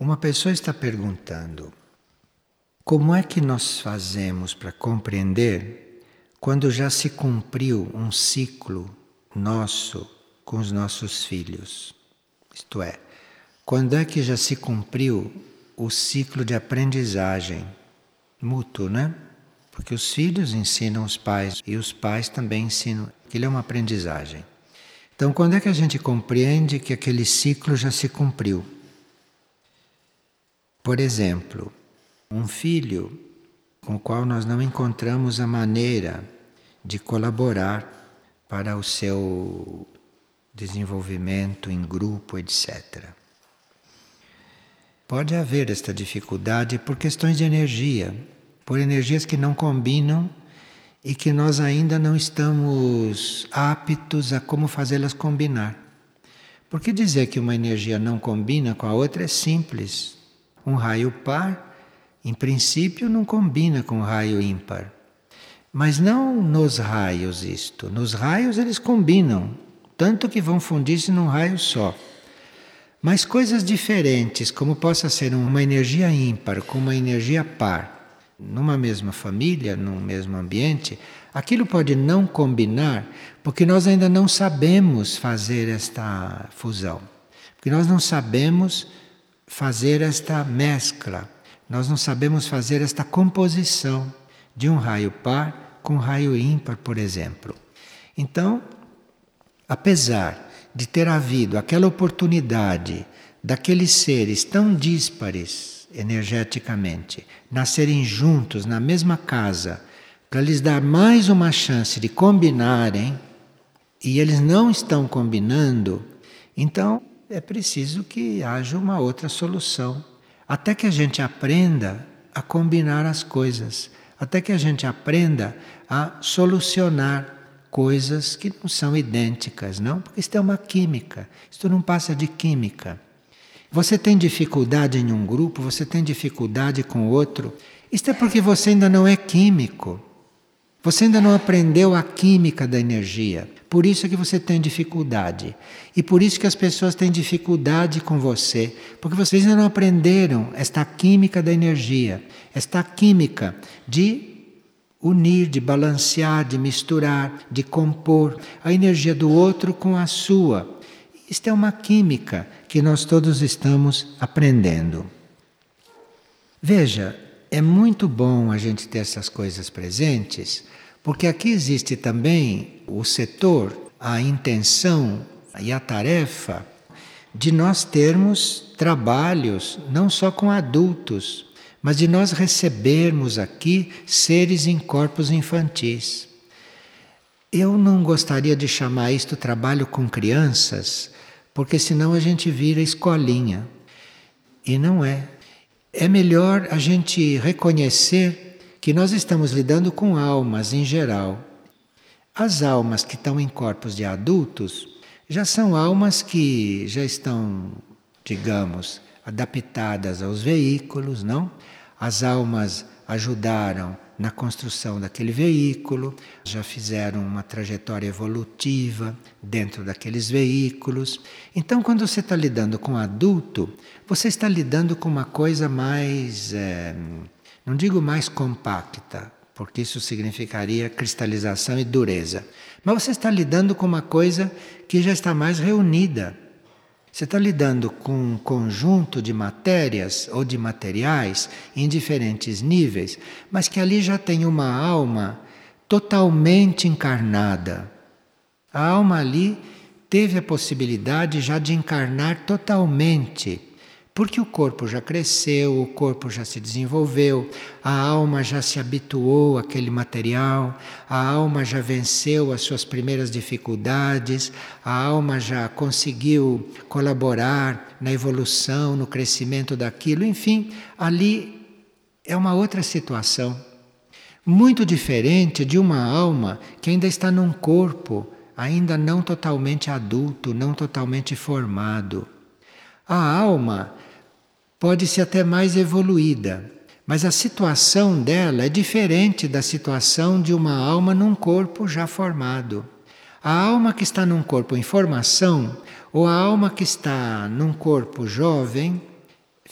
Uma pessoa está perguntando: como é que nós fazemos para compreender quando já se cumpriu um ciclo nosso com os nossos filhos? Isto é, quando é que já se cumpriu o ciclo de aprendizagem mútuo, né? Porque os filhos ensinam os pais e os pais também ensinam. Aquilo é uma aprendizagem. Então, quando é que a gente compreende que aquele ciclo já se cumpriu? Por exemplo, um filho com o qual nós não encontramos a maneira de colaborar para o seu desenvolvimento em grupo, etc. Pode haver esta dificuldade por questões de energia, por energias que não combinam e que nós ainda não estamos aptos a como fazê-las combinar. Porque dizer que uma energia não combina com a outra é simples. Um raio par, em princípio, não combina com um raio ímpar. Mas não nos raios isto. Nos raios eles combinam, tanto que vão fundir-se num raio só. Mas coisas diferentes, como possa ser uma energia ímpar com uma energia par, numa mesma família, num mesmo ambiente, aquilo pode não combinar, porque nós ainda não sabemos fazer esta fusão. Porque nós não sabemos fazer esta mescla, nós não sabemos fazer esta composição de um raio par com um raio ímpar, por exemplo. Então, apesar de ter havido aquela oportunidade daqueles seres tão díspares energeticamente nascerem juntos na mesma casa para lhes dar mais uma chance de combinarem e eles não estão combinando, então é preciso que haja uma outra solução. Até que a gente aprenda a combinar as coisas, até que a gente aprenda a solucionar coisas que não são idênticas, não? Porque isto é uma química, isto não passa de química. Você tem dificuldade em um grupo, você tem dificuldade com outro, isto é porque você ainda não é químico. Você ainda não aprendeu a química da energia. Por isso é que você tem dificuldade. E por isso que as pessoas têm dificuldade com você, porque vocês ainda não aprenderam esta química da energia, esta química de unir, de balancear, de misturar, de compor a energia do outro com a sua. Isto é uma química que nós todos estamos aprendendo. Veja, é muito bom a gente ter essas coisas presentes, porque aqui existe também o setor, a intenção e a tarefa de nós termos trabalhos não só com adultos, mas de nós recebermos aqui seres em corpos infantis. Eu não gostaria de chamar isto trabalho com crianças, porque senão a gente vira escolinha. E não é. É melhor a gente reconhecer que nós estamos lidando com almas em geral. As almas que estão em corpos de adultos já são almas que já estão, digamos, adaptadas aos veículos, não? As almas ajudaram na construção daquele veículo, já fizeram uma trajetória evolutiva dentro daqueles veículos. Então, quando você está lidando com adulto, você está lidando com uma coisa mais, é, não digo mais compacta, porque isso significaria cristalização e dureza, mas você está lidando com uma coisa que já está mais reunida. Você está lidando com um conjunto de matérias ou de materiais em diferentes níveis, mas que ali já tem uma alma totalmente encarnada. A alma ali teve a possibilidade já de encarnar totalmente porque o corpo já cresceu, o corpo já se desenvolveu, a alma já se habituou àquele material, a alma já venceu as suas primeiras dificuldades, a alma já conseguiu colaborar na evolução, no crescimento daquilo, enfim, ali é uma outra situação. Muito diferente de uma alma que ainda está num corpo ainda não totalmente adulto, não totalmente formado. A alma pode ser até mais evoluída, mas a situação dela é diferente da situação de uma alma num corpo já formado. A alma que está num corpo em formação ou a alma que está num corpo jovem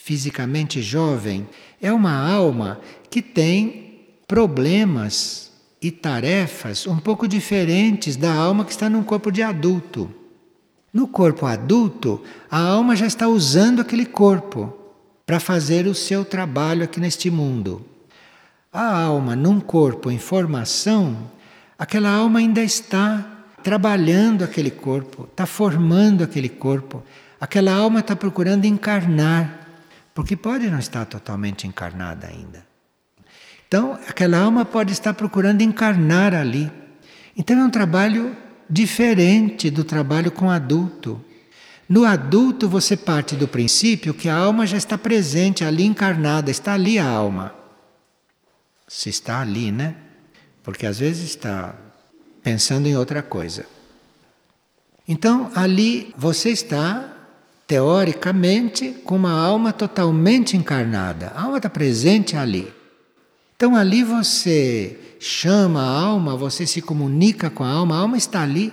fisicamente jovem, é uma alma que tem problemas e tarefas um pouco diferentes da alma que está num corpo de adulto. No corpo adulto, a alma já está usando aquele corpo para fazer o seu trabalho aqui neste mundo. A alma num corpo em formação, aquela alma ainda está trabalhando aquele corpo, está formando aquele corpo. Aquela alma está procurando encarnar, porque pode não estar totalmente encarnada ainda. Então, aquela alma pode estar procurando encarnar ali. Então, é um trabalho diferente do trabalho com adulto. No adulto, você parte do princípio que a alma já está presente ali encarnada, está ali a alma. Se está ali, né? Porque às vezes está pensando em outra coisa. Então, ali você está, teoricamente, com uma alma totalmente encarnada. A alma está presente ali. Então, ali você chama a alma, você se comunica com a alma, a alma está ali.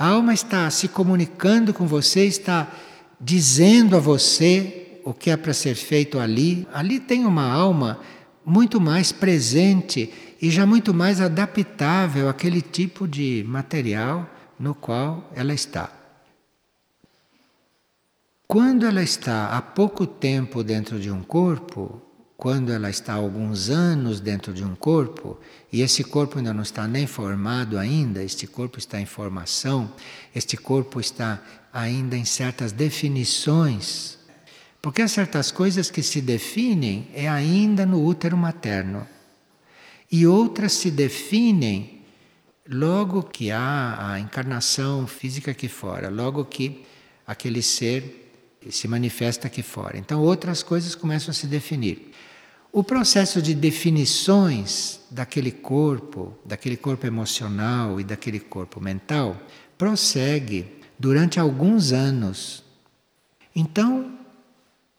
A alma está se comunicando com você, está dizendo a você o que é para ser feito ali. Ali tem uma alma muito mais presente e já muito mais adaptável àquele tipo de material no qual ela está. Quando ela está há pouco tempo dentro de um corpo, quando ela está alguns anos dentro de um corpo, e esse corpo ainda não está nem formado ainda, este corpo está em formação, este corpo está ainda em certas definições. Porque há certas coisas que se definem é ainda no útero materno. E outras se definem logo que há a encarnação física aqui fora, logo que aquele ser se manifesta aqui fora. Então outras coisas começam a se definir. O processo de definições daquele corpo, daquele corpo emocional e daquele corpo mental, prossegue durante alguns anos. Então,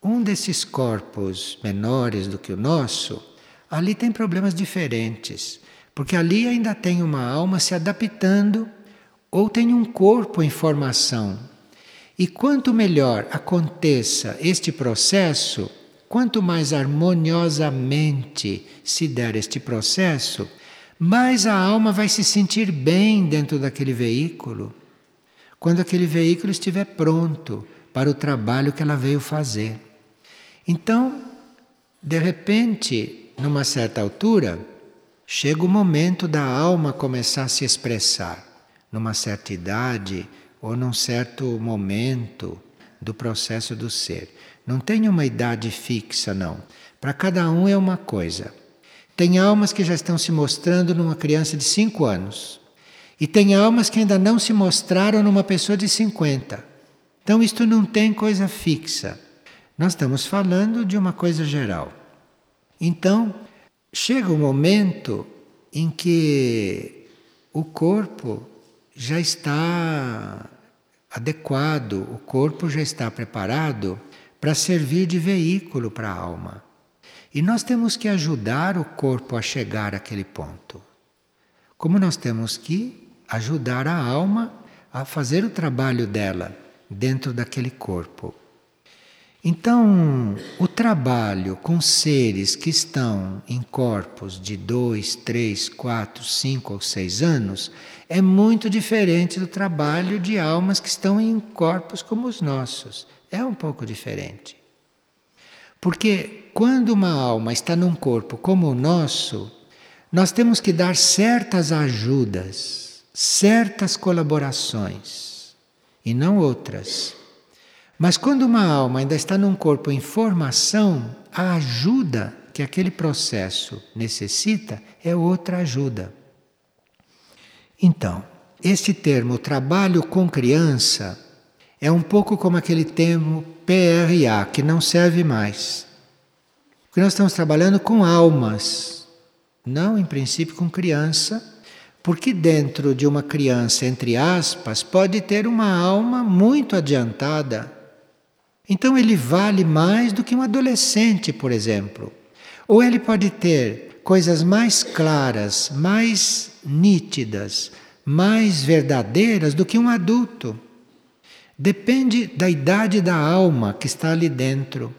um desses corpos menores do que o nosso, ali tem problemas diferentes, porque ali ainda tem uma alma se adaptando ou tem um corpo em formação. E quanto melhor aconteça este processo, Quanto mais harmoniosamente se der este processo, mais a alma vai se sentir bem dentro daquele veículo, quando aquele veículo estiver pronto para o trabalho que ela veio fazer. Então, de repente, numa certa altura, chega o momento da alma começar a se expressar, numa certa idade ou num certo momento do processo do ser. Não tem uma idade fixa, não. Para cada um é uma coisa. Tem almas que já estão se mostrando numa criança de 5 anos. E tem almas que ainda não se mostraram numa pessoa de 50. Então, isto não tem coisa fixa. Nós estamos falando de uma coisa geral. Então, chega o um momento em que o corpo já está adequado, o corpo já está preparado para servir de veículo para a alma. E nós temos que ajudar o corpo a chegar àquele ponto. Como nós temos que ajudar a alma a fazer o trabalho dela dentro daquele corpo. Então, o trabalho com seres que estão em corpos de dois, três, quatro, cinco ou seis anos é muito diferente do trabalho de almas que estão em corpos como os nossos, é um pouco diferente. Porque quando uma alma está num corpo como o nosso, nós temos que dar certas ajudas, certas colaborações e não outras. Mas quando uma alma ainda está num corpo em formação, a ajuda que aquele processo necessita é outra ajuda. Então, este termo trabalho com criança é um pouco como aquele termo PRA, que não serve mais. Porque nós estamos trabalhando com almas, não em princípio com criança, porque dentro de uma criança, entre aspas, pode ter uma alma muito adiantada. Então ele vale mais do que um adolescente, por exemplo. Ou ele pode ter coisas mais claras, mais nítidas, mais verdadeiras do que um adulto. Depende da idade da alma que está ali dentro.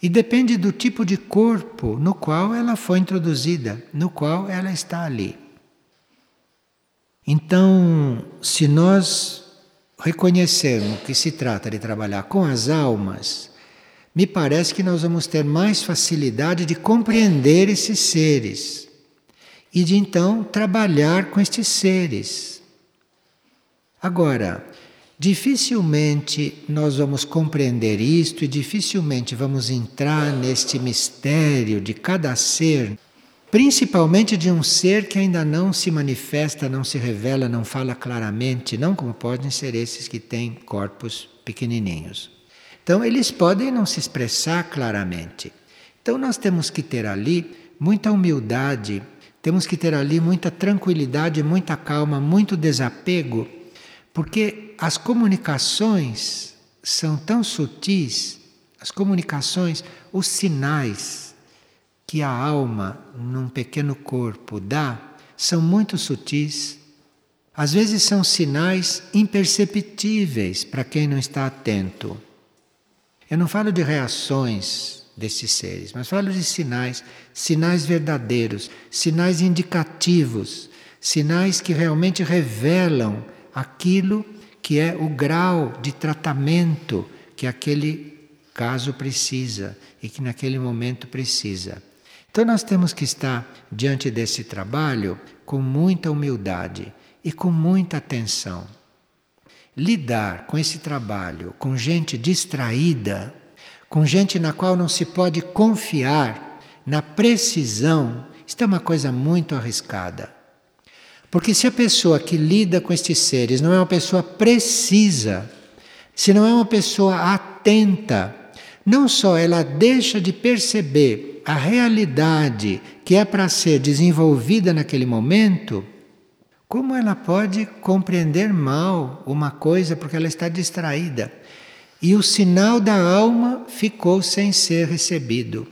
E depende do tipo de corpo no qual ela foi introduzida, no qual ela está ali. Então, se nós reconhecermos que se trata de trabalhar com as almas, me parece que nós vamos ter mais facilidade de compreender esses seres e de então trabalhar com estes seres. Agora, dificilmente nós vamos compreender isto e dificilmente vamos entrar neste mistério de cada ser principalmente de um ser que ainda não se manifesta, não se revela, não fala claramente, não como podem ser esses que têm corpos pequenininhos. Então, eles podem não se expressar claramente. Então, nós temos que ter ali muita humildade, temos que ter ali muita tranquilidade, muita calma, muito desapego, porque as comunicações são tão sutis, as comunicações, os sinais, que a alma num pequeno corpo dá são muito sutis. Às vezes são sinais imperceptíveis para quem não está atento. Eu não falo de reações desses seres, mas falo de sinais, sinais verdadeiros, sinais indicativos, sinais que realmente revelam aquilo que é o grau de tratamento que aquele caso precisa e que naquele momento precisa. Então nós temos que estar diante desse trabalho com muita humildade e com muita atenção. Lidar com esse trabalho com gente distraída, com gente na qual não se pode confiar na precisão, isto é uma coisa muito arriscada. Porque se a pessoa que lida com estes seres não é uma pessoa precisa, se não é uma pessoa atenta, não só ela deixa de perceber a realidade que é para ser desenvolvida naquele momento, como ela pode compreender mal uma coisa porque ela está distraída? E o sinal da alma ficou sem ser recebido.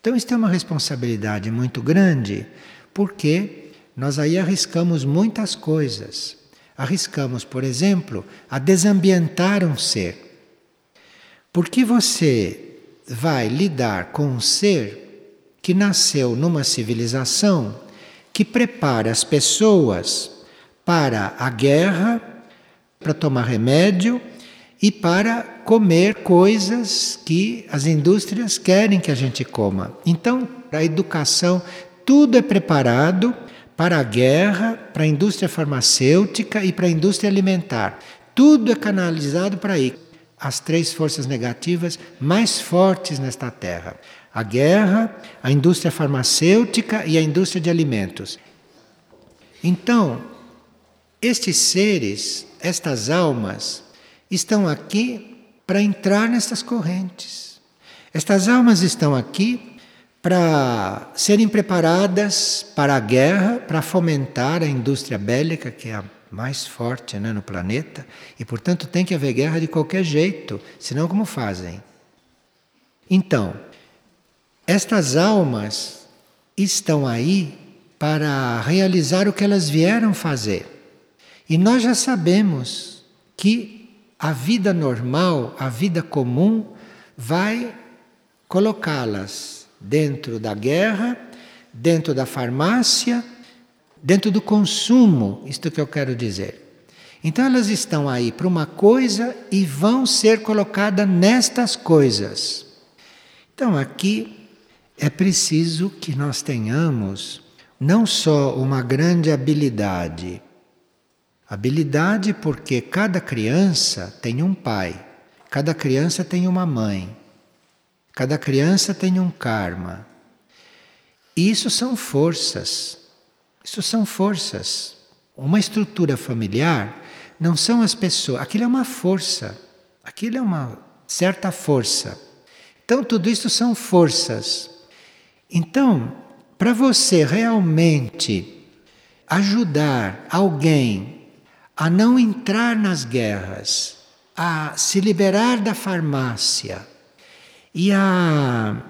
Então, isso é uma responsabilidade muito grande, porque nós aí arriscamos muitas coisas. Arriscamos, por exemplo, a desambientar um ser. Porque você vai lidar com um ser que nasceu numa civilização que prepara as pessoas para a guerra, para tomar remédio e para comer coisas que as indústrias querem que a gente coma. Então, a educação, tudo é preparado para a guerra, para a indústria farmacêutica e para a indústria alimentar. Tudo é canalizado para aí as três forças negativas mais fortes nesta terra: a guerra, a indústria farmacêutica e a indústria de alimentos. Então, estes seres, estas almas, estão aqui para entrar nessas correntes. Estas almas estão aqui para serem preparadas para a guerra, para fomentar a indústria bélica, que é a mais forte né, no planeta, e portanto tem que haver guerra de qualquer jeito, senão como fazem? Então, estas almas estão aí para realizar o que elas vieram fazer. E nós já sabemos que a vida normal, a vida comum, vai colocá-las dentro da guerra, dentro da farmácia dentro do consumo, isto que eu quero dizer. Então elas estão aí para uma coisa e vão ser colocadas nestas coisas. Então aqui é preciso que nós tenhamos não só uma grande habilidade, habilidade porque cada criança tem um pai, cada criança tem uma mãe, cada criança tem um karma. Isso são forças isso são forças. Uma estrutura familiar não são as pessoas, aquilo é uma força, aquilo é uma certa força. Então, tudo isso são forças. Então, para você realmente ajudar alguém a não entrar nas guerras, a se liberar da farmácia e a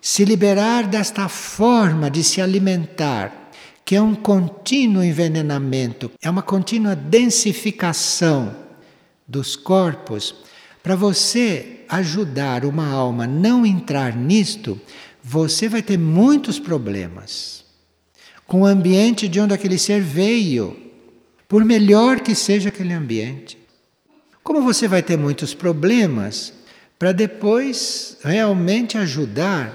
se liberar desta forma de se alimentar que é um contínuo envenenamento, é uma contínua densificação dos corpos, Para você ajudar uma alma a não entrar nisto, você vai ter muitos problemas com o ambiente de onde aquele ser veio, por melhor que seja aquele ambiente. Como você vai ter muitos problemas para depois realmente ajudar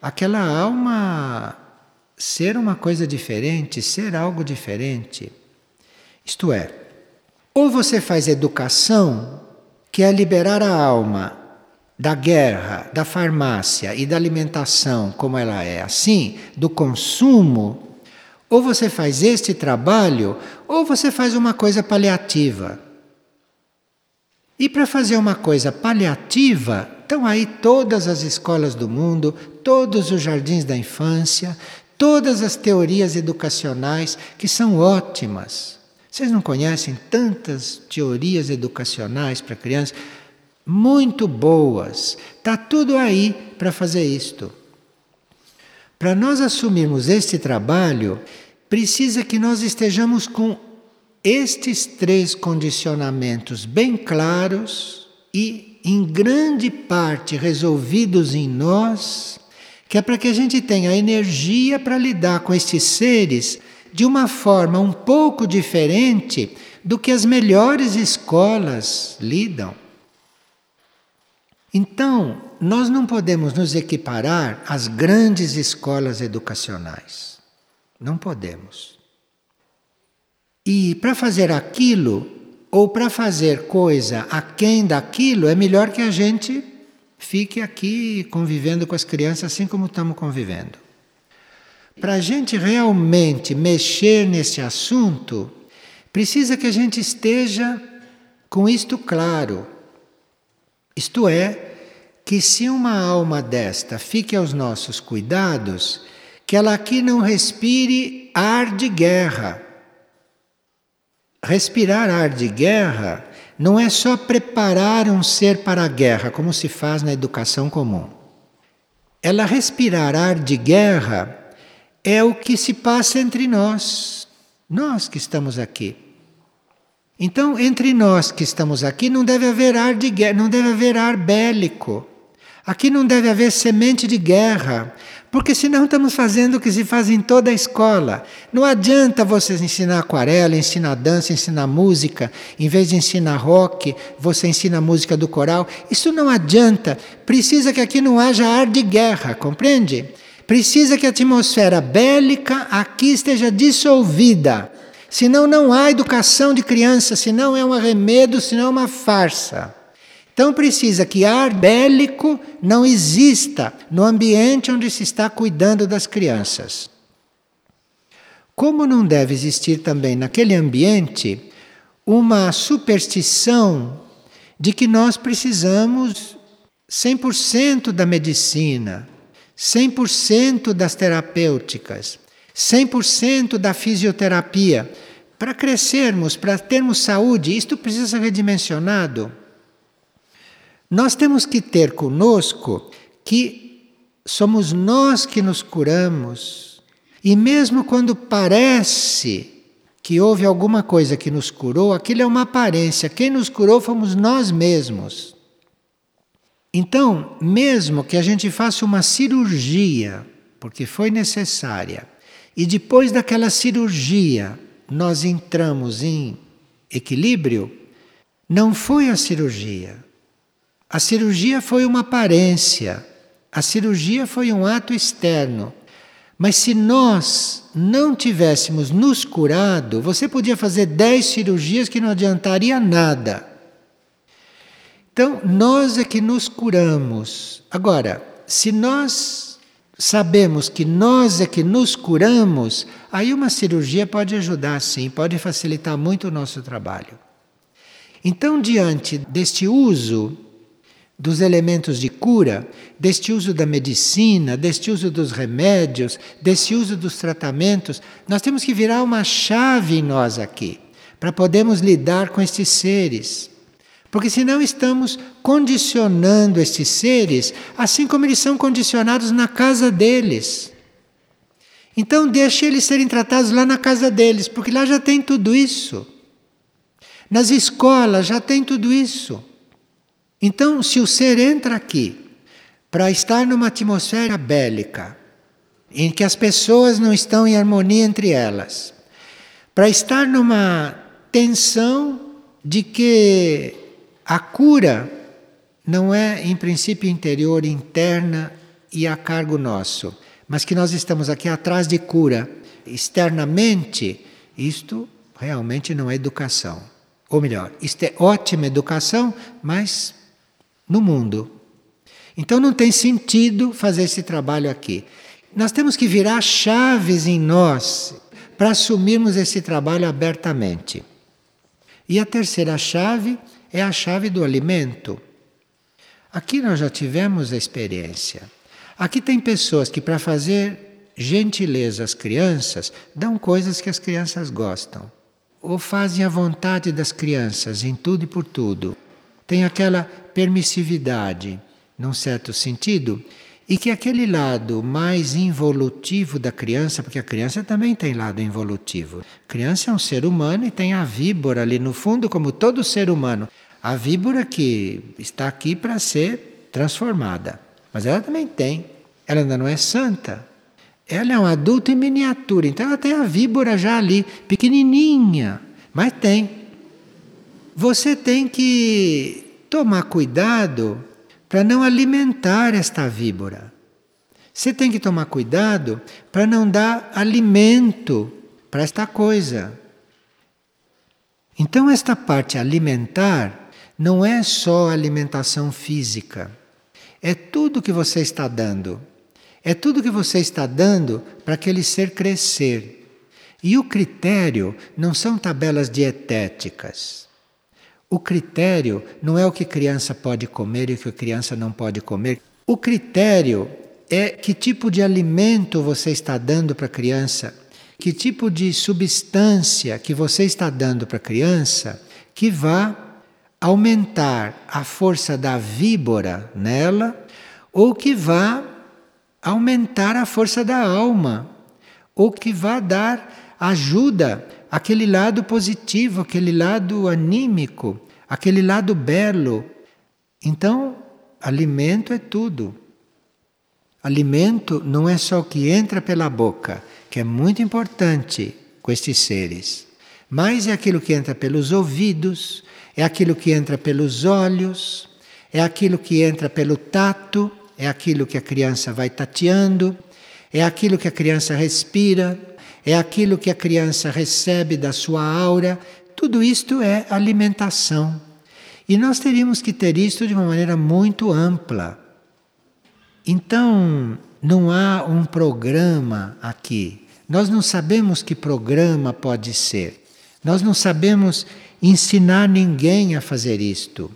aquela alma ser uma coisa diferente, ser algo diferente. Isto é, ou você faz educação, que é liberar a alma da guerra, da farmácia e da alimentação como ela é, assim, do consumo, ou você faz este trabalho, ou você faz uma coisa paliativa. E para fazer uma coisa paliativa, estão aí todas as escolas do mundo, todos os jardins da infância, todas as teorias educacionais que são ótimas. Vocês não conhecem tantas teorias educacionais para crianças? Muito boas. Está tudo aí para fazer isto. Para nós assumirmos este trabalho, precisa que nós estejamos com estes três condicionamentos bem claros e, em grande parte, resolvidos em nós, que é para que a gente tenha energia para lidar com estes seres de uma forma um pouco diferente do que as melhores escolas lidam. Então, nós não podemos nos equiparar às grandes escolas educacionais. Não podemos. E para fazer aquilo, ou para fazer coisa aquém daquilo, é melhor que a gente fique aqui convivendo com as crianças assim como estamos convivendo. Para a gente realmente mexer nesse assunto, precisa que a gente esteja com isto claro. Isto é, que se uma alma desta fique aos nossos cuidados, que ela aqui não respire ar de guerra. Respirar ar de guerra não é só preparar um ser para a guerra, como se faz na educação comum. Ela respirar ar de guerra é o que se passa entre nós, nós que estamos aqui. Então, entre nós que estamos aqui, não deve haver ar de guerra, não deve haver ar bélico. Aqui não deve haver semente de guerra, porque senão estamos fazendo o que se faz em toda a escola. Não adianta vocês ensinar aquarela, ensinar dança, ensinar música, em vez de ensinar rock, você ensina música do coral. Isso não adianta. Precisa que aqui não haja ar de guerra, compreende? Precisa que a atmosfera bélica aqui esteja dissolvida. Senão não há educação de criança, senão é um arremedo, senão é uma farsa. Então precisa que ar bélico não exista no ambiente onde se está cuidando das crianças. Como não deve existir também naquele ambiente uma superstição de que nós precisamos 100% da medicina, 100% das terapêuticas, 100% da fisioterapia. Para crescermos, para termos saúde, isto precisa ser redimensionado. Nós temos que ter conosco que somos nós que nos curamos. E mesmo quando parece que houve alguma coisa que nos curou, aquilo é uma aparência. Quem nos curou fomos nós mesmos. Então, mesmo que a gente faça uma cirurgia, porque foi necessária, e depois daquela cirurgia nós entramos em equilíbrio, não foi a cirurgia, a cirurgia foi uma aparência, a cirurgia foi um ato externo. Mas se nós não tivéssemos nos curado, você podia fazer dez cirurgias que não adiantaria nada. Então, nós é que nos curamos. Agora, se nós sabemos que nós é que nos curamos, aí uma cirurgia pode ajudar sim, pode facilitar muito o nosso trabalho. Então, diante deste uso dos elementos de cura, deste uso da medicina, deste uso dos remédios, desse uso dos tratamentos, nós temos que virar uma chave em nós aqui, para podermos lidar com estes seres. Porque senão estamos condicionando estes seres, assim como eles são condicionados na casa deles. Então deixe eles serem tratados lá na casa deles, porque lá já tem tudo isso. Nas escolas já tem tudo isso. Então, se o ser entra aqui para estar numa atmosfera bélica, em que as pessoas não estão em harmonia entre elas, para estar numa tensão de que a cura não é, em princípio, interior, interna e a cargo nosso, mas que nós estamos aqui atrás de cura externamente, isto realmente não é educação. Ou melhor, isto é ótima educação, mas no mundo. Então não tem sentido fazer esse trabalho aqui. Nós temos que virar chaves em nós para assumirmos esse trabalho abertamente. E a terceira chave é a chave do alimento. Aqui nós já tivemos a experiência. Aqui tem pessoas que, para fazer gentileza às crianças, dão coisas que as crianças gostam. Ou fazem a vontade das crianças em tudo e por tudo. Tem aquela permissividade, num certo sentido, e que aquele lado mais involutivo da criança, porque a criança também tem lado involutivo. A criança é um ser humano e tem a víbora ali no fundo, como todo ser humano. A víbora que está aqui para ser transformada. Mas ela também tem. Ela ainda não é santa. Ela é um adulto em miniatura, então ela tem a víbora já ali, pequenininha, mas tem. Você tem que tomar cuidado para não alimentar esta víbora. Você tem que tomar cuidado para não dar alimento para esta coisa. Então, esta parte alimentar não é só alimentação física, é tudo que você está dando. É tudo que você está dando para aquele ser crescer. E o critério não são tabelas dietéticas. O critério não é o que criança pode comer e o que criança não pode comer. O critério é que tipo de alimento você está dando para a criança, que tipo de substância que você está dando para a criança que vá aumentar a força da víbora nela ou que vá aumentar a força da alma ou que vá dar ajuda aquele lado positivo, aquele lado anímico, aquele lado belo. Então, alimento é tudo. Alimento não é só o que entra pela boca, que é muito importante com estes seres, mas é aquilo que entra pelos ouvidos, é aquilo que entra pelos olhos, é aquilo que entra pelo tato, é aquilo que a criança vai tateando, é aquilo que a criança respira, é aquilo que a criança recebe da sua aura, tudo isto é alimentação. E nós teríamos que ter isto de uma maneira muito ampla. Então, não há um programa aqui. Nós não sabemos que programa pode ser. Nós não sabemos ensinar ninguém a fazer isto.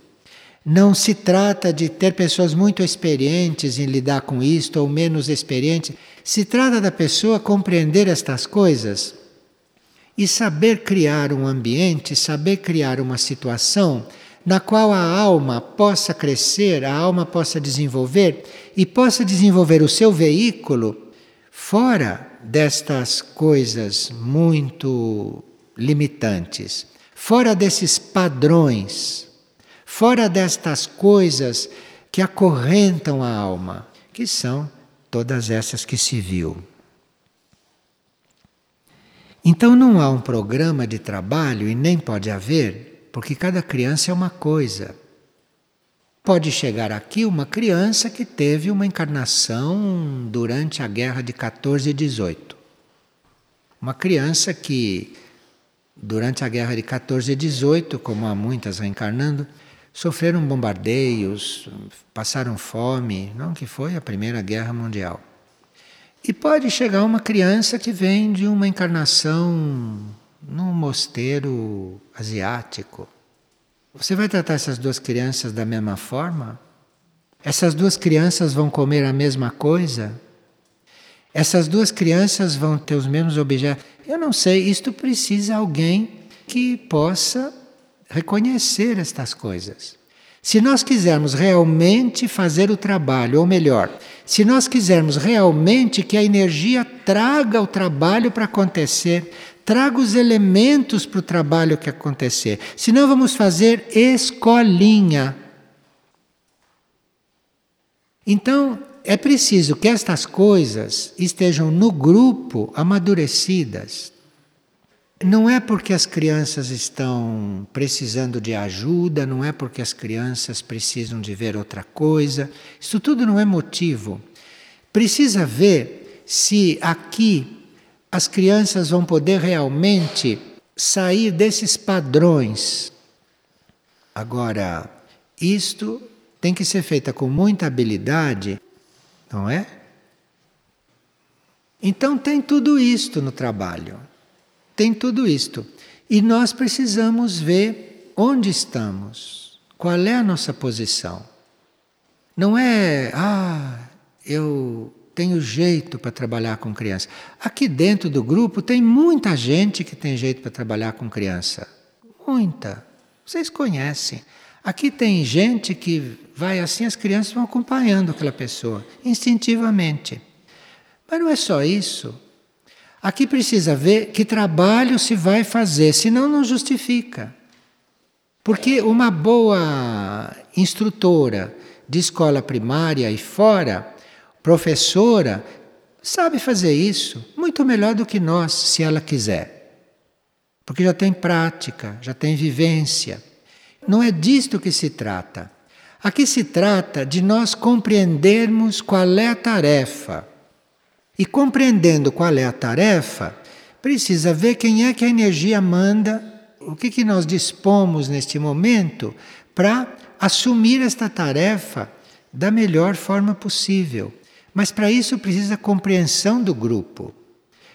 Não se trata de ter pessoas muito experientes em lidar com isto ou menos experientes. Se trata da pessoa compreender estas coisas e saber criar um ambiente, saber criar uma situação na qual a alma possa crescer, a alma possa desenvolver e possa desenvolver o seu veículo fora destas coisas muito limitantes, fora desses padrões fora destas coisas que acorrentam a alma, que são todas essas que se viu. Então não há um programa de trabalho e nem pode haver, porque cada criança é uma coisa. Pode chegar aqui uma criança que teve uma encarnação durante a guerra de 14 e 18. Uma criança que, durante a guerra de 14 e 18, como há muitas reencarnando, sofreram bombardeios, passaram fome, não que foi a Primeira Guerra Mundial. E pode chegar uma criança que vem de uma encarnação num mosteiro asiático. Você vai tratar essas duas crianças da mesma forma? Essas duas crianças vão comer a mesma coisa? Essas duas crianças vão ter os mesmos objetos? Eu não sei, isto precisa alguém que possa reconhecer estas coisas. Se nós quisermos realmente fazer o trabalho, ou melhor, se nós quisermos realmente que a energia traga o trabalho para acontecer, traga os elementos para o trabalho que acontecer, senão vamos fazer escolinha. Então, é preciso que estas coisas estejam no grupo amadurecidas. Não é porque as crianças estão precisando de ajuda, não é porque as crianças precisam de ver outra coisa. Isso tudo não é motivo. Precisa ver se aqui as crianças vão poder realmente sair desses padrões. Agora, isto tem que ser feita com muita habilidade, não é? Então tem tudo isto no trabalho. Tem tudo isto. E nós precisamos ver onde estamos, qual é a nossa posição. Não é, ah, eu tenho jeito para trabalhar com criança. Aqui dentro do grupo tem muita gente que tem jeito para trabalhar com criança. Muita. Vocês conhecem. Aqui tem gente que vai assim, as crianças vão acompanhando aquela pessoa, instintivamente. Mas não é só isso. Aqui precisa ver que trabalho se vai fazer, senão não justifica. Porque uma boa instrutora de escola primária e fora, professora, sabe fazer isso muito melhor do que nós, se ela quiser. Porque já tem prática, já tem vivência. Não é disto que se trata. Aqui se trata de nós compreendermos qual é a tarefa. E compreendendo qual é a tarefa, precisa ver quem é que a energia manda, o que, que nós dispomos neste momento para assumir esta tarefa da melhor forma possível. Mas para isso precisa compreensão do grupo.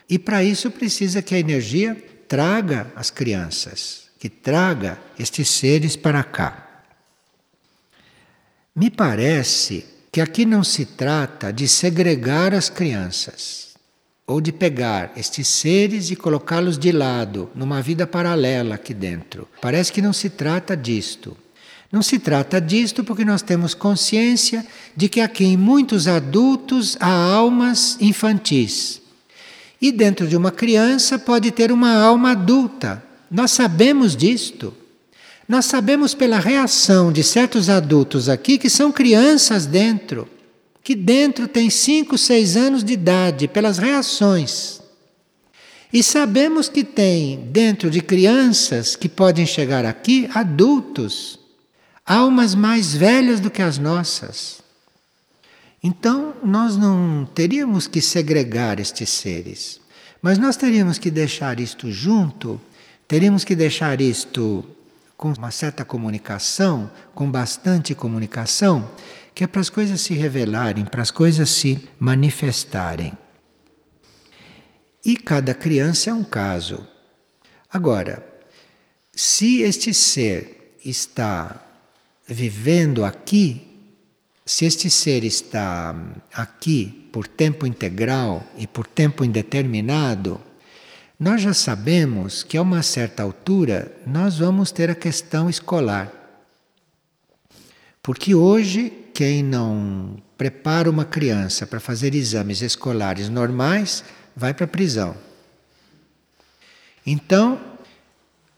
E para isso precisa que a energia traga as crianças que traga estes seres para cá. Me parece que aqui não se trata de segregar as crianças ou de pegar estes seres e colocá-los de lado numa vida paralela aqui dentro. Parece que não se trata disto. Não se trata disto porque nós temos consciência de que aqui em muitos adultos há almas infantis. E dentro de uma criança pode ter uma alma adulta, nós sabemos disto. Nós sabemos pela reação de certos adultos aqui que são crianças dentro, que dentro tem 5, 6 anos de idade, pelas reações. E sabemos que tem dentro de crianças que podem chegar aqui adultos, almas mais velhas do que as nossas. Então, nós não teríamos que segregar estes seres, mas nós teríamos que deixar isto junto Teríamos que deixar isto com uma certa comunicação, com bastante comunicação, que é para as coisas se revelarem, para as coisas se manifestarem. E cada criança é um caso. Agora, se este ser está vivendo aqui, se este ser está aqui por tempo integral e por tempo indeterminado, nós já sabemos que a uma certa altura nós vamos ter a questão escolar. Porque hoje, quem não prepara uma criança para fazer exames escolares normais vai para a prisão. Então,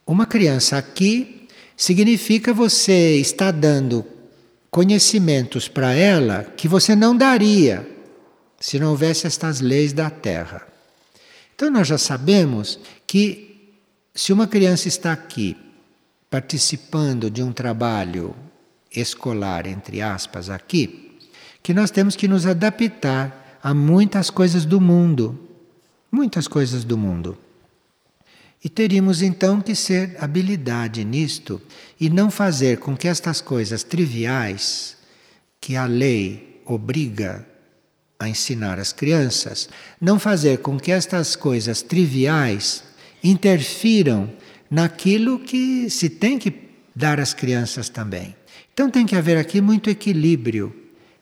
uma criança aqui significa você estar dando conhecimentos para ela que você não daria se não houvesse estas leis da Terra. Então nós já sabemos que se uma criança está aqui participando de um trabalho escolar, entre aspas, aqui, que nós temos que nos adaptar a muitas coisas do mundo. Muitas coisas do mundo. E teríamos então que ser habilidade nisto e não fazer com que estas coisas triviais que a lei obriga a ensinar as crianças, não fazer com que estas coisas triviais interfiram naquilo que se tem que dar às crianças também. Então tem que haver aqui muito equilíbrio,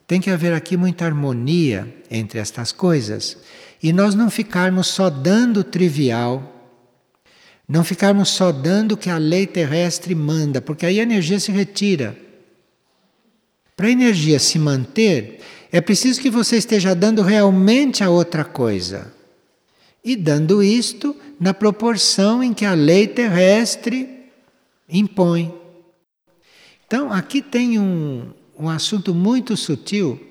tem que haver aqui muita harmonia entre estas coisas e nós não ficarmos só dando trivial, não ficarmos só dando o que a lei terrestre manda, porque aí a energia se retira. Para a energia se manter, é preciso que você esteja dando realmente a outra coisa. E dando isto na proporção em que a lei terrestre impõe. Então, aqui tem um, um assunto muito sutil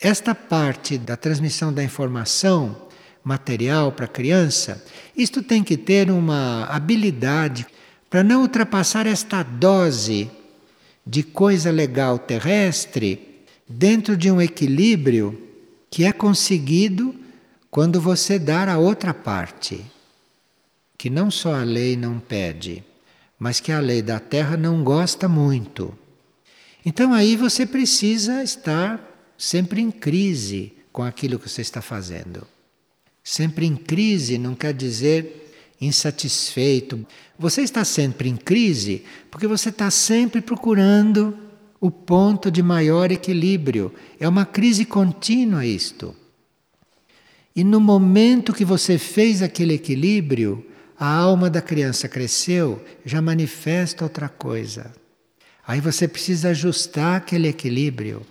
esta parte da transmissão da informação material para a criança, isto tem que ter uma habilidade para não ultrapassar esta dose de coisa legal terrestre dentro de um equilíbrio que é conseguido quando você dar a outra parte, que não só a lei não pede, mas que a lei da terra não gosta muito. Então aí você precisa estar sempre em crise com aquilo que você está fazendo. Sempre em crise não quer dizer insatisfeito. Você está sempre em crise porque você está sempre procurando o ponto de maior equilíbrio. É uma crise contínua isto. E no momento que você fez aquele equilíbrio, a alma da criança cresceu, já manifesta outra coisa. Aí você precisa ajustar aquele equilíbrio.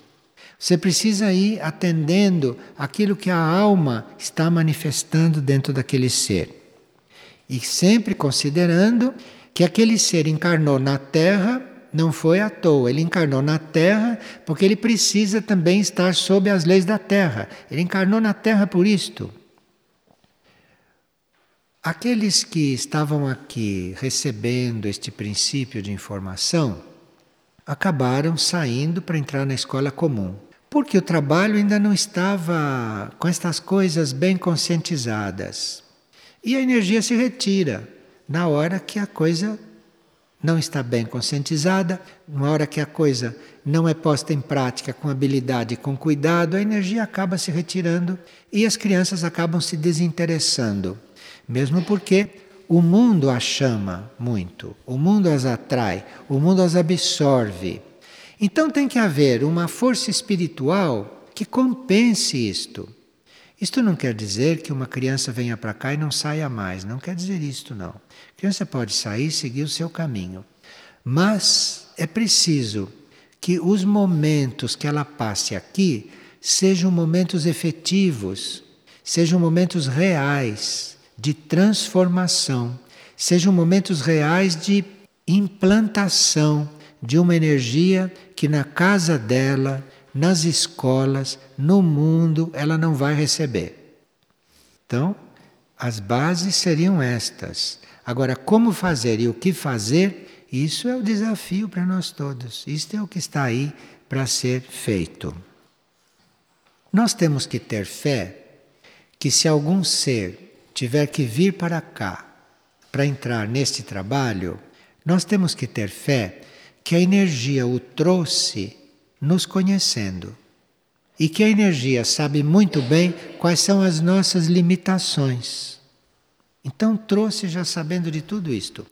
Você precisa ir atendendo aquilo que a alma está manifestando dentro daquele ser. E sempre considerando que aquele ser encarnou na Terra não foi à toa, ele encarnou na Terra porque ele precisa também estar sob as leis da Terra. Ele encarnou na Terra por isto. Aqueles que estavam aqui recebendo este princípio de informação acabaram saindo para entrar na escola comum porque o trabalho ainda não estava com estas coisas bem conscientizadas. E a energia se retira na hora que a coisa não está bem conscientizada, na hora que a coisa não é posta em prática com habilidade e com cuidado, a energia acaba se retirando e as crianças acabam se desinteressando. Mesmo porque o mundo as chama muito, o mundo as atrai, o mundo as absorve. Então tem que haver uma força espiritual que compense isto. Isto não quer dizer que uma criança venha para cá e não saia mais, não quer dizer isto não. A criança pode sair e seguir o seu caminho. Mas é preciso que os momentos que ela passe aqui sejam momentos efetivos, sejam momentos reais de transformação, sejam momentos reais de implantação de uma energia que na casa dela, nas escolas, no mundo, ela não vai receber. Então, as bases seriam estas. Agora, como fazer e o que fazer, isso é o desafio para nós todos. Isto é o que está aí para ser feito. Nós temos que ter fé que se algum ser tiver que vir para cá para entrar neste trabalho, nós temos que ter fé que a energia o trouxe nos conhecendo. E que a energia sabe muito bem quais são as nossas limitações. Então trouxe já sabendo de tudo isto.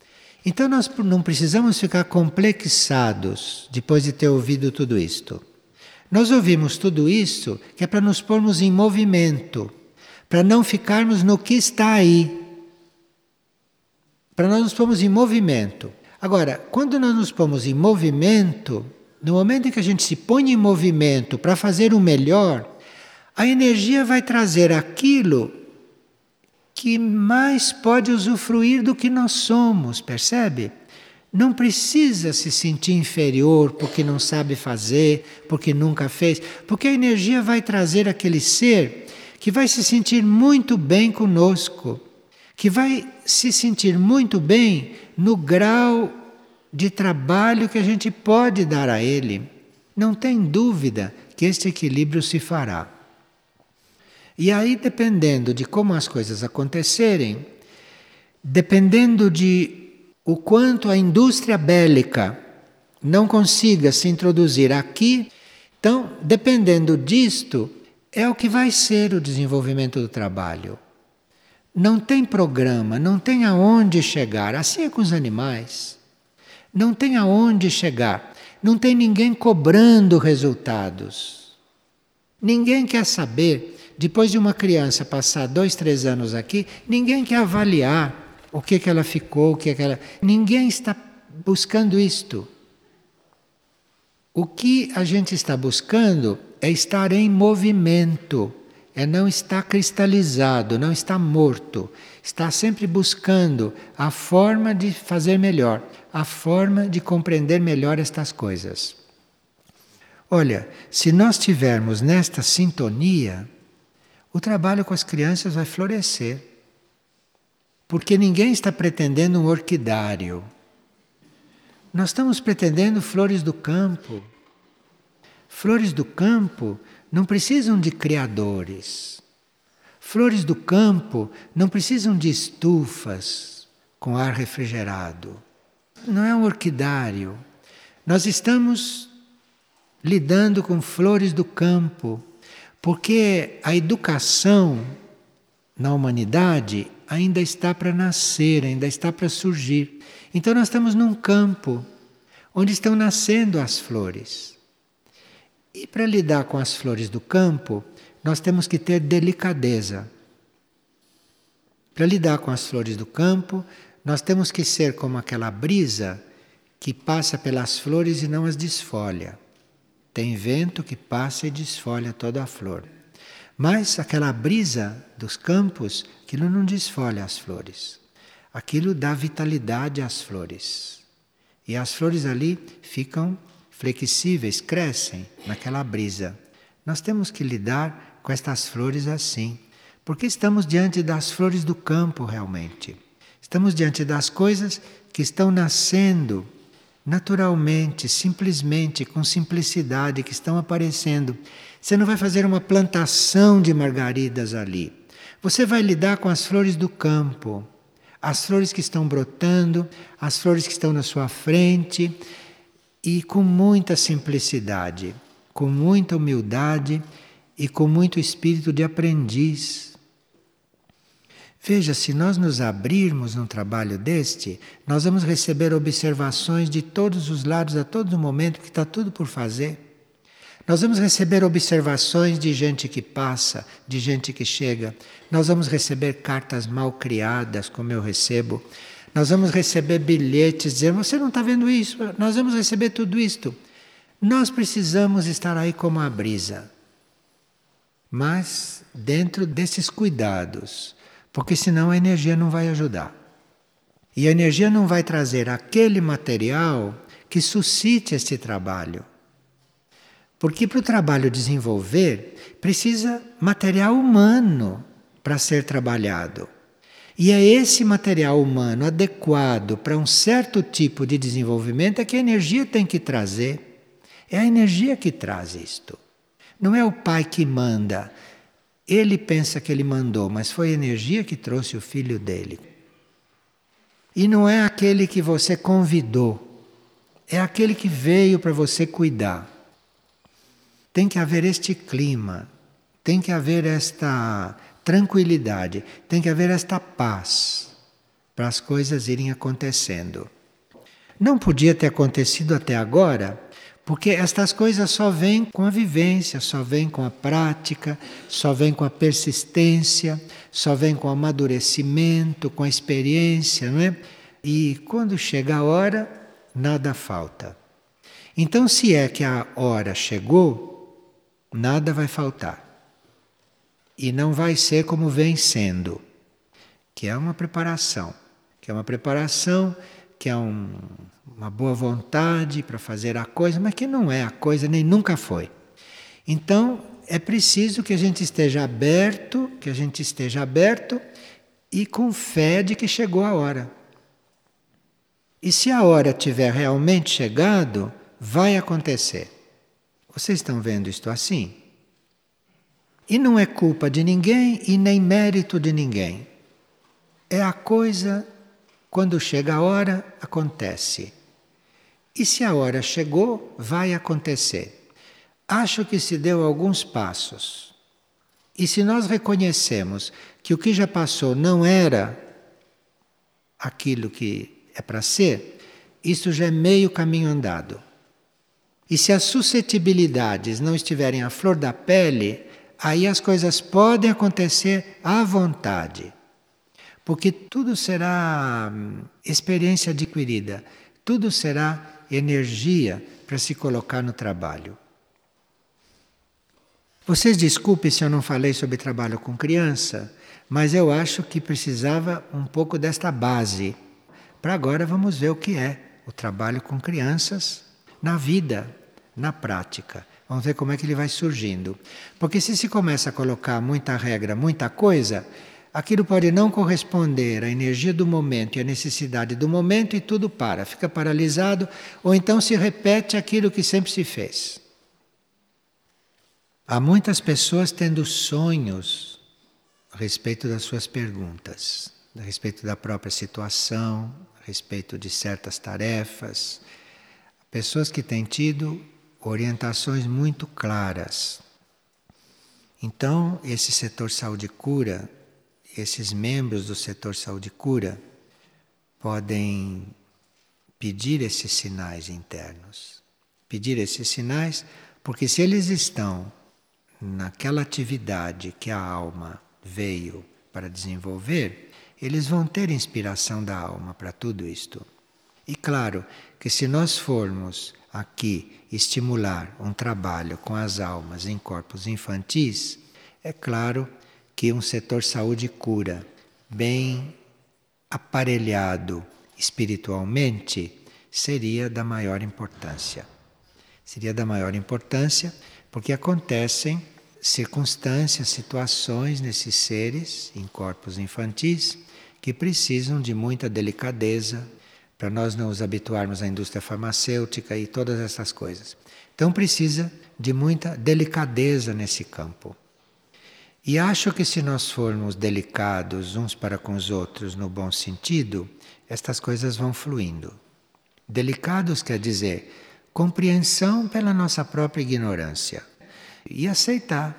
Então nós não precisamos ficar complexados depois de ter ouvido tudo isto. Nós ouvimos tudo isso que é para nos pormos em movimento, para não ficarmos no que está aí. Para nós nos pormos em movimento. Agora, quando nós nos pomos em movimento, no momento em que a gente se põe em movimento para fazer o melhor, a energia vai trazer aquilo que mais pode usufruir do que nós somos, percebe? Não precisa se sentir inferior porque não sabe fazer, porque nunca fez, porque a energia vai trazer aquele ser que vai se sentir muito bem conosco, que vai se sentir muito bem no grau de trabalho que a gente pode dar a ele. Não tem dúvida que este equilíbrio se fará. E aí, dependendo de como as coisas acontecerem, dependendo de o quanto a indústria bélica não consiga se introduzir aqui, então, dependendo disto, é o que vai ser o desenvolvimento do trabalho. Não tem programa, não tem aonde chegar. Assim é com os animais. Não tem aonde chegar. Não tem ninguém cobrando resultados. Ninguém quer saber, depois de uma criança passar dois, três anos aqui, ninguém quer avaliar o que, que ela ficou, o que, que ela. Ninguém está buscando isto. O que a gente está buscando é estar em movimento é não estar cristalizado, não está morto, está sempre buscando a forma de fazer melhor, a forma de compreender melhor estas coisas. Olha, se nós tivermos nesta sintonia, o trabalho com as crianças vai florescer. Porque ninguém está pretendendo um orquidário. Nós estamos pretendendo flores do campo. Flores do campo não precisam de criadores. Flores do campo não precisam de estufas com ar refrigerado. Não é um orquidário. Nós estamos lidando com flores do campo, porque a educação na humanidade ainda está para nascer, ainda está para surgir. Então nós estamos num campo onde estão nascendo as flores. E para lidar com as flores do campo, nós temos que ter delicadeza. Para lidar com as flores do campo, nós temos que ser como aquela brisa que passa pelas flores e não as desfolha. Tem vento que passa e desfolha toda a flor. Mas aquela brisa dos campos, aquilo não desfolha as flores. Aquilo dá vitalidade às flores. E as flores ali ficam flexíveis, crescem naquela brisa. Nós temos que lidar com estas flores assim, porque estamos diante das flores do campo realmente. Estamos diante das coisas que estão nascendo naturalmente, simplesmente, com simplicidade, que estão aparecendo. Você não vai fazer uma plantação de margaridas ali. Você vai lidar com as flores do campo, as flores que estão brotando, as flores que estão na sua frente e com muita simplicidade, com muita humildade e com muito espírito de aprendiz. Veja, se nós nos abrirmos num trabalho deste, nós vamos receber observações de todos os lados a todo momento, que está tudo por fazer. Nós vamos receber observações de gente que passa, de gente que chega. Nós vamos receber cartas mal criadas, como eu recebo. Nós vamos receber bilhetes dizendo: Você não está vendo isso? Nós vamos receber tudo isto. Nós precisamos estar aí como a brisa, mas dentro desses cuidados, porque senão a energia não vai ajudar. E a energia não vai trazer aquele material que suscite este trabalho. Porque para o trabalho desenvolver, precisa material humano para ser trabalhado. E é esse material humano adequado para um certo tipo de desenvolvimento é que a energia tem que trazer. É a energia que traz isto. Não é o pai que manda. Ele pensa que ele mandou, mas foi a energia que trouxe o filho dele. E não é aquele que você convidou, é aquele que veio para você cuidar. Tem que haver este clima, tem que haver esta tranquilidade, tem que haver esta paz para as coisas irem acontecendo. Não podia ter acontecido até agora, porque estas coisas só vêm com a vivência, só vêm com a prática, só vêm com a persistência, só vêm com o amadurecimento, com a experiência, não é? E quando chega a hora, nada falta. Então, se é que a hora chegou, nada vai faltar e não vai ser como vem sendo, que é uma preparação, que é uma preparação, que é um, uma boa vontade para fazer a coisa, mas que não é a coisa nem nunca foi. Então é preciso que a gente esteja aberto, que a gente esteja aberto e com fé de que chegou a hora. E se a hora tiver realmente chegado, vai acontecer. Vocês estão vendo isto assim? E não é culpa de ninguém e nem mérito de ninguém. É a coisa, quando chega a hora, acontece. E se a hora chegou, vai acontecer. Acho que se deu alguns passos. E se nós reconhecemos que o que já passou não era aquilo que é para ser, isso já é meio caminho andado. E se as suscetibilidades não estiverem à flor da pele, aí as coisas podem acontecer à vontade. Porque tudo será hum, experiência adquirida, tudo será energia para se colocar no trabalho. Vocês desculpem se eu não falei sobre trabalho com criança, mas eu acho que precisava um pouco desta base. Para agora vamos ver o que é o trabalho com crianças na vida, na prática. Vamos ver como é que ele vai surgindo. Porque se se começa a colocar muita regra, muita coisa, aquilo pode não corresponder à energia do momento e à necessidade do momento e tudo para, fica paralisado, ou então se repete aquilo que sempre se fez. Há muitas pessoas tendo sonhos a respeito das suas perguntas, a respeito da própria situação, a respeito de certas tarefas. Pessoas que têm tido orientações muito claras. Então, esse setor saúde cura, esses membros do setor saúde cura podem pedir esses sinais internos. Pedir esses sinais, porque se eles estão naquela atividade que a alma veio para desenvolver, eles vão ter inspiração da alma para tudo isto. E claro que se nós formos aqui estimular um trabalho com as almas em corpos infantis, é claro que um setor saúde cura bem aparelhado espiritualmente seria da maior importância. Seria da maior importância porque acontecem circunstâncias, situações nesses seres em corpos infantis que precisam de muita delicadeza para nós não nos habituarmos à indústria farmacêutica e todas essas coisas. Então precisa de muita delicadeza nesse campo. E acho que se nós formos delicados uns para com os outros no bom sentido, estas coisas vão fluindo. Delicados quer dizer compreensão pela nossa própria ignorância e aceitar,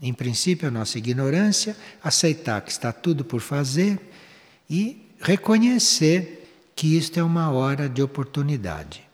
em princípio, a nossa ignorância, aceitar que está tudo por fazer e reconhecer que isto é uma hora de oportunidade.